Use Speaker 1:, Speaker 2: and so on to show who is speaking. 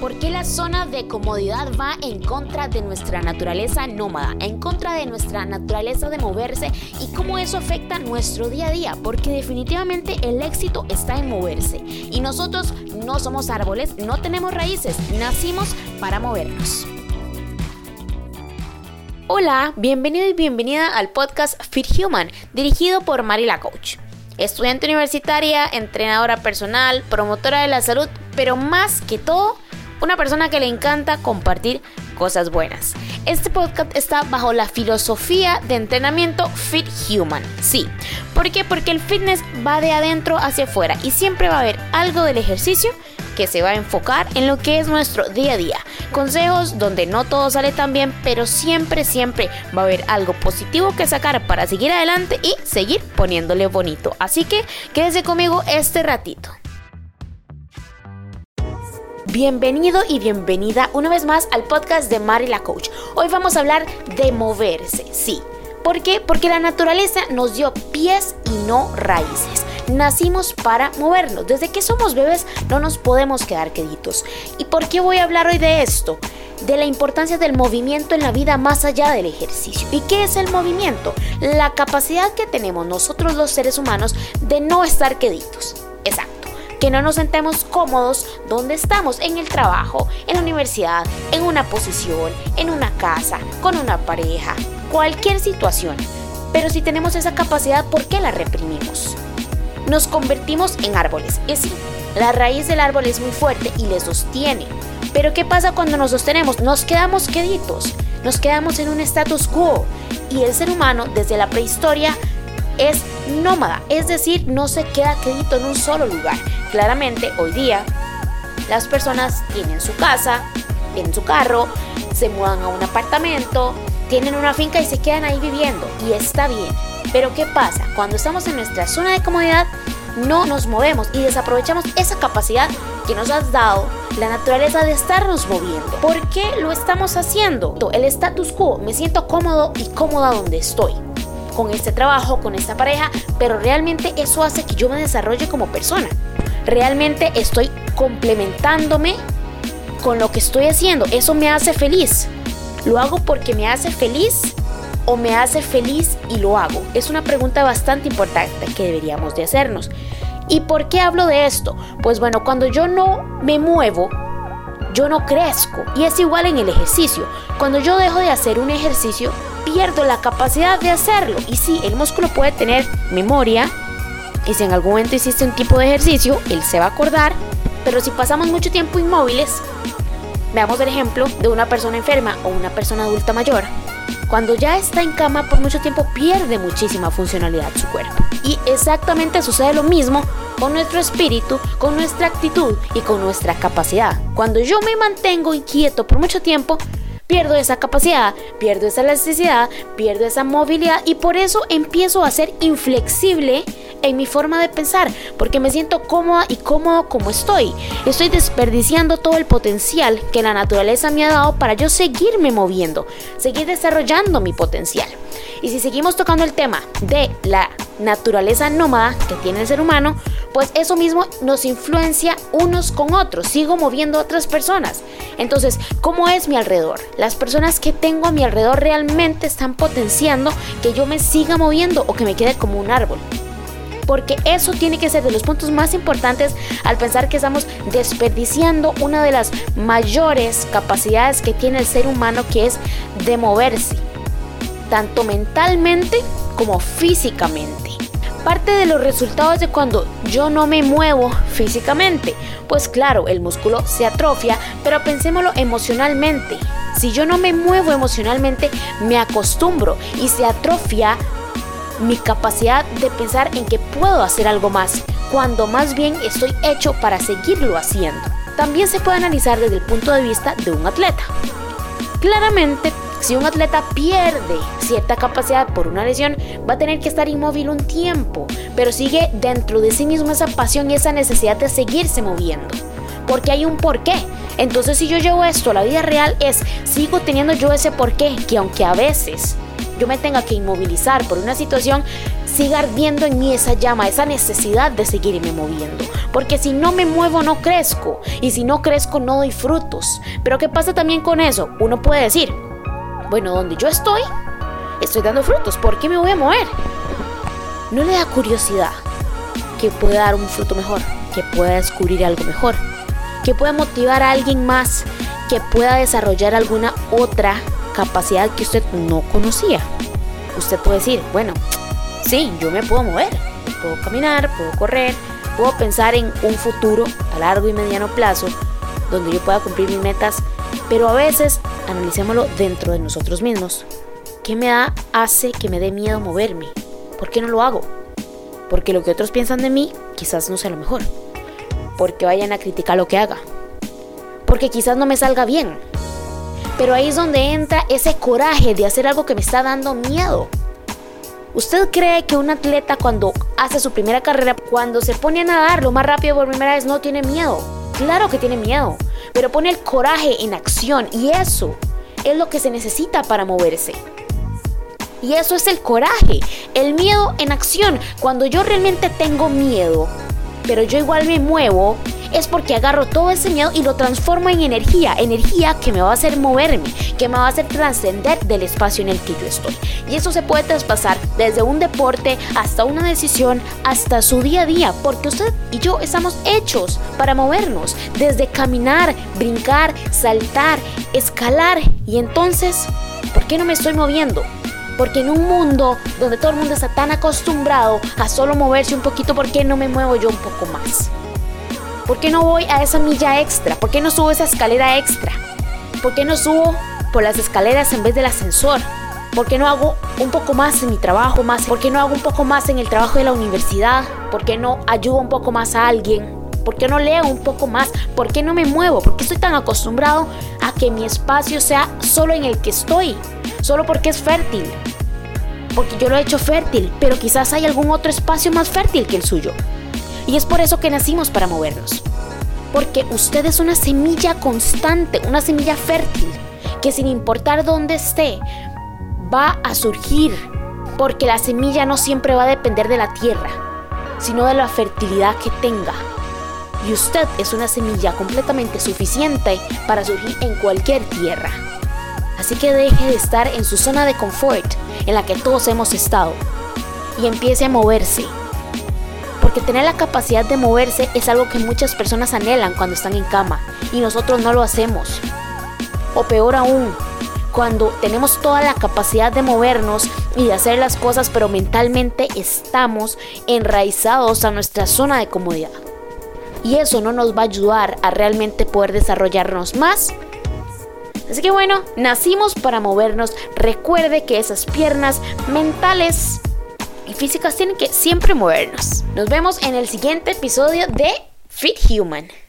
Speaker 1: ¿Por qué la zona de comodidad va en contra de nuestra naturaleza nómada, en contra de nuestra naturaleza de moverse y cómo eso afecta nuestro día a día? Porque definitivamente el éxito está en moverse y nosotros no somos árboles, no tenemos raíces, nacimos para movernos. Hola, bienvenido y bienvenida al podcast Fit Human, dirigido por Marila Coach. Estudiante universitaria, entrenadora personal, promotora de la salud, pero más que todo, una persona que le encanta compartir cosas buenas. Este podcast está bajo la filosofía de entrenamiento Fit Human. Sí, ¿por qué? Porque el fitness va de adentro hacia afuera y siempre va a haber algo del ejercicio que se va a enfocar en lo que es nuestro día a día. Consejos donde no todo sale tan bien, pero siempre, siempre va a haber algo positivo que sacar para seguir adelante y seguir poniéndole bonito. Así que quédese conmigo este ratito. Bienvenido y bienvenida una vez más al podcast de Mari la Coach. Hoy vamos a hablar de moverse, sí. ¿Por qué? Porque la naturaleza nos dio pies y no raíces. Nacimos para movernos. Desde que somos bebés no nos podemos quedar queditos. ¿Y por qué voy a hablar hoy de esto? De la importancia del movimiento en la vida más allá del ejercicio. ¿Y qué es el movimiento? La capacidad que tenemos nosotros los seres humanos de no estar queditos. Exacto que no nos sentemos cómodos donde estamos, en el trabajo, en la universidad, en una posición, en una casa, con una pareja, cualquier situación. Pero si tenemos esa capacidad, ¿por qué la reprimimos? Nos convertimos en árboles. Es sí, la raíz del árbol es muy fuerte y le sostiene. Pero ¿qué pasa cuando nos sostenemos? Nos quedamos queditos, nos quedamos en un status quo. Y el ser humano desde la prehistoria es nómada, es decir, no se queda quedito en un solo lugar. Claramente, hoy día, las personas tienen su casa, tienen su carro, se mudan a un apartamento, tienen una finca y se quedan ahí viviendo. Y está bien. Pero ¿qué pasa? Cuando estamos en nuestra zona de comodidad, no nos movemos y desaprovechamos esa capacidad que nos has dado la naturaleza de estarnos moviendo. ¿Por qué lo estamos haciendo? El status quo, me siento cómodo y cómoda donde estoy con este trabajo, con esta pareja, pero realmente eso hace que yo me desarrolle como persona. Realmente estoy complementándome con lo que estoy haciendo. Eso me hace feliz. ¿Lo hago porque me hace feliz o me hace feliz y lo hago? Es una pregunta bastante importante que deberíamos de hacernos. ¿Y por qué hablo de esto? Pues bueno, cuando yo no me muevo, yo no crezco. Y es igual en el ejercicio. Cuando yo dejo de hacer un ejercicio, pierdo la capacidad de hacerlo. Y sí, el músculo puede tener memoria. Y si en algún momento hiciste un tipo de ejercicio, él se va a acordar. Pero si pasamos mucho tiempo inmóviles, veamos el ejemplo de una persona enferma o una persona adulta mayor. Cuando ya está en cama por mucho tiempo pierde muchísima funcionalidad su cuerpo. Y exactamente sucede lo mismo con nuestro espíritu, con nuestra actitud y con nuestra capacidad. Cuando yo me mantengo inquieto por mucho tiempo, pierdo esa capacidad, pierdo esa elasticidad, pierdo esa movilidad y por eso empiezo a ser inflexible en mi forma de pensar, porque me siento cómoda y cómodo como estoy. Estoy desperdiciando todo el potencial que la naturaleza me ha dado para yo seguirme moviendo, seguir desarrollando mi potencial. Y si seguimos tocando el tema de la naturaleza nómada que tiene el ser humano, pues eso mismo nos influencia unos con otros. Sigo moviendo a otras personas. Entonces, ¿cómo es mi alrededor? Las personas que tengo a mi alrededor realmente están potenciando que yo me siga moviendo o que me quede como un árbol porque eso tiene que ser de los puntos más importantes al pensar que estamos desperdiciando una de las mayores capacidades que tiene el ser humano que es de moverse, tanto mentalmente como físicamente. Parte de los resultados de cuando yo no me muevo físicamente, pues claro, el músculo se atrofia, pero pensémoslo emocionalmente. Si yo no me muevo emocionalmente, me acostumbro y se atrofia mi capacidad de pensar en que puedo hacer algo más, cuando más bien estoy hecho para seguirlo haciendo. También se puede analizar desde el punto de vista de un atleta. Claramente, si un atleta pierde cierta capacidad por una lesión, va a tener que estar inmóvil un tiempo, pero sigue dentro de sí mismo esa pasión y esa necesidad de seguirse moviendo. Porque hay un porqué. Entonces si yo llevo esto a la vida real es, sigo teniendo yo ese porqué, que aunque a veces yo me tenga que inmovilizar por una situación, siga ardiendo en mí esa llama, esa necesidad de seguirme moviendo. Porque si no me muevo no crezco y si no crezco no doy frutos. Pero ¿qué pasa también con eso? Uno puede decir, bueno, donde yo estoy, estoy dando frutos, ¿por qué me voy a mover? ¿No le da curiosidad que pueda dar un fruto mejor, que pueda descubrir algo mejor, que pueda motivar a alguien más, que pueda desarrollar alguna otra capacidad que usted no conocía? Usted puede decir, bueno, sí, yo me puedo mover, puedo caminar, puedo correr, puedo pensar en un futuro a largo y mediano plazo donde yo pueda cumplir mis metas, pero a veces analicémoslo dentro de nosotros mismos. ¿Qué me da, hace que me dé miedo moverme? ¿Por qué no lo hago? Porque lo que otros piensan de mí quizás no sea lo mejor. Porque vayan a criticar lo que haga. Porque quizás no me salga bien. Pero ahí es donde entra ese coraje de hacer algo que me está dando miedo. ¿Usted cree que un atleta cuando hace su primera carrera, cuando se pone a nadar lo más rápido por primera vez, no tiene miedo? Claro que tiene miedo, pero pone el coraje en acción y eso es lo que se necesita para moverse. Y eso es el coraje, el miedo en acción. Cuando yo realmente tengo miedo, pero yo igual me muevo, es porque agarro todo ese miedo y lo transformo en energía, energía que me va a hacer moverme, que me va a hacer trascender del espacio en el que yo estoy. Y eso se puede traspasar desde un deporte hasta una decisión, hasta su día a día, porque usted y yo estamos hechos para movernos, desde caminar, brincar, saltar, escalar. Y entonces, ¿por qué no me estoy moviendo? Porque en un mundo donde todo el mundo está tan acostumbrado a solo moverse un poquito, ¿por qué no me muevo yo un poco más? ¿Por qué no voy a esa milla extra? ¿Por qué no subo esa escalera extra? ¿Por qué no subo por las escaleras en vez del ascensor? ¿Por qué no hago un poco más en mi trabajo más? ¿Por qué no hago un poco más en el trabajo de la universidad? ¿Por qué no ayudo un poco más a alguien? ¿Por qué no leo un poco más? ¿Por qué no me muevo? ¿Por qué estoy tan acostumbrado a que mi espacio sea solo en el que estoy? Solo porque es fértil porque yo lo he hecho fértil, pero quizás hay algún otro espacio más fértil que el suyo. Y es por eso que nacimos para movernos. Porque usted es una semilla constante, una semilla fértil, que sin importar dónde esté, va a surgir. Porque la semilla no siempre va a depender de la tierra, sino de la fertilidad que tenga. Y usted es una semilla completamente suficiente para surgir en cualquier tierra. Así que deje de estar en su zona de confort en la que todos hemos estado y empiece a moverse. Porque tener la capacidad de moverse es algo que muchas personas anhelan cuando están en cama y nosotros no lo hacemos. O peor aún, cuando tenemos toda la capacidad de movernos y de hacer las cosas, pero mentalmente estamos enraizados a nuestra zona de comodidad. Y eso no nos va a ayudar a realmente poder desarrollarnos más Así que bueno, nacimos para movernos. Recuerde que esas piernas mentales y físicas tienen que siempre movernos. Nos vemos en el siguiente episodio de Fit Human.